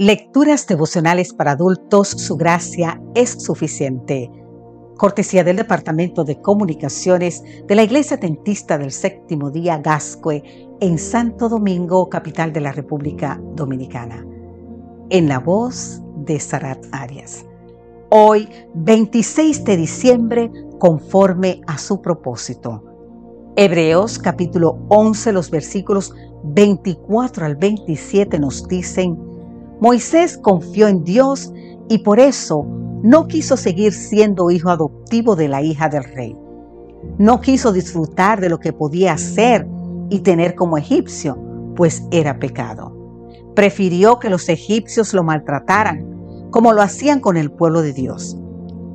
Lecturas devocionales para adultos, su gracia es suficiente. Cortesía del Departamento de Comunicaciones de la Iglesia Tentista del Séptimo Día Gascue en Santo Domingo, capital de la República Dominicana. En la voz de Sarat Arias. Hoy, 26 de diciembre, conforme a su propósito. Hebreos capítulo 11, los versículos 24 al 27 nos dicen, Moisés confió en Dios y por eso no quiso seguir siendo hijo adoptivo de la hija del rey. No quiso disfrutar de lo que podía hacer y tener como egipcio, pues era pecado. Prefirió que los egipcios lo maltrataran, como lo hacían con el pueblo de Dios.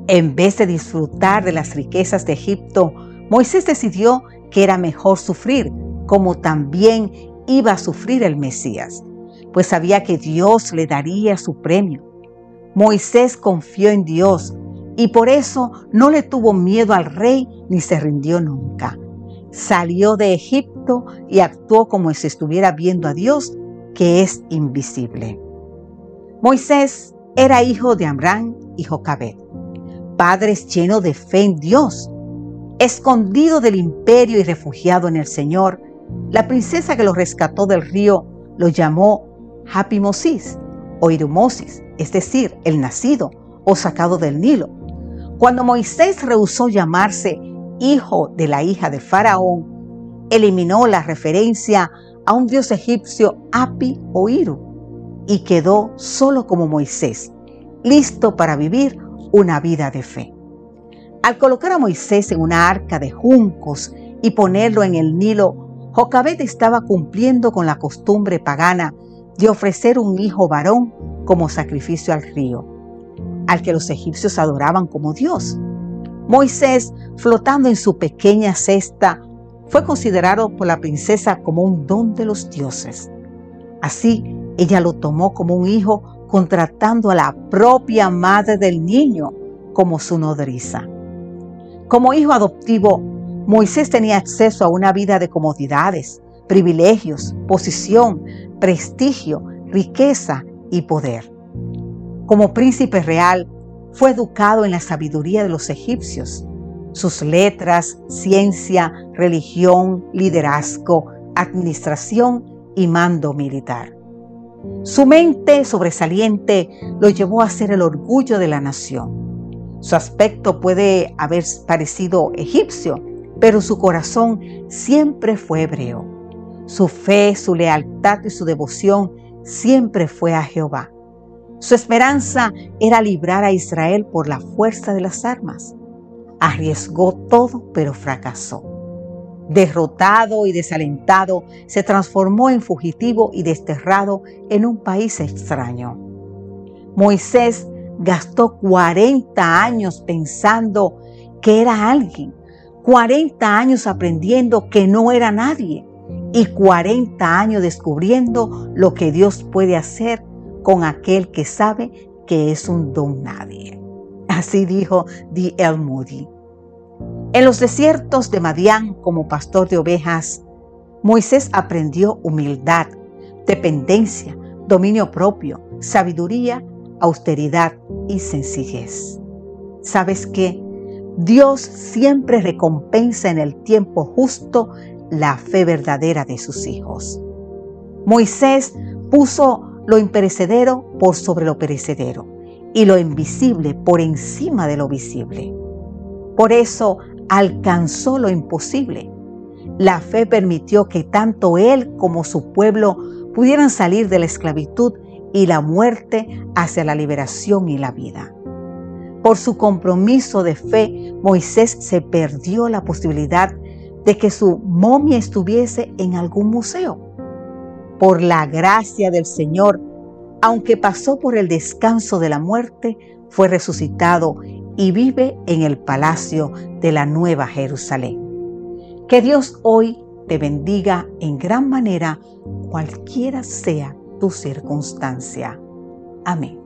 En vez de disfrutar de las riquezas de Egipto, Moisés decidió que era mejor sufrir, como también iba a sufrir el Mesías pues sabía que Dios le daría su premio. Moisés confió en Dios y por eso no le tuvo miedo al rey ni se rindió nunca. Salió de Egipto y actuó como si estuviera viendo a Dios, que es invisible. Moisés era hijo de Amrán y Jocabed, padres llenos de fe en Dios. Escondido del imperio y refugiado en el Señor, la princesa que lo rescató del río lo llamó Hapimosis o Irumosis, es decir, el nacido o sacado del Nilo. Cuando Moisés rehusó llamarse hijo de la hija de Faraón, eliminó la referencia a un dios egipcio Api o Iru y quedó solo como Moisés, listo para vivir una vida de fe. Al colocar a Moisés en una arca de juncos y ponerlo en el Nilo, Jocabet estaba cumpliendo con la costumbre pagana de ofrecer un hijo varón como sacrificio al río, al que los egipcios adoraban como Dios. Moisés, flotando en su pequeña cesta, fue considerado por la princesa como un don de los dioses. Así, ella lo tomó como un hijo, contratando a la propia madre del niño como su nodriza. Como hijo adoptivo, Moisés tenía acceso a una vida de comodidades, privilegios, posición, prestigio, riqueza y poder. Como príncipe real, fue educado en la sabiduría de los egipcios. Sus letras, ciencia, religión, liderazgo, administración y mando militar. Su mente sobresaliente lo llevó a ser el orgullo de la nación. Su aspecto puede haber parecido egipcio, pero su corazón siempre fue hebreo. Su fe, su lealtad y su devoción siempre fue a Jehová. Su esperanza era librar a Israel por la fuerza de las armas. Arriesgó todo, pero fracasó. Derrotado y desalentado, se transformó en fugitivo y desterrado en un país extraño. Moisés gastó 40 años pensando que era alguien, 40 años aprendiendo que no era nadie y 40 años descubriendo lo que Dios puede hacer con aquel que sabe que es un don nadie. Así dijo D. L. Moody. En los desiertos de Madián, como pastor de ovejas, Moisés aprendió humildad, dependencia, dominio propio, sabiduría, austeridad y sencillez. ¿Sabes qué? Dios siempre recompensa en el tiempo justo la fe verdadera de sus hijos. Moisés puso lo imperecedero por sobre lo perecedero y lo invisible por encima de lo visible. Por eso alcanzó lo imposible. La fe permitió que tanto él como su pueblo pudieran salir de la esclavitud y la muerte hacia la liberación y la vida. Por su compromiso de fe, Moisés se perdió la posibilidad de que su momia estuviese en algún museo. Por la gracia del Señor, aunque pasó por el descanso de la muerte, fue resucitado y vive en el palacio de la Nueva Jerusalén. Que Dios hoy te bendiga en gran manera, cualquiera sea tu circunstancia. Amén.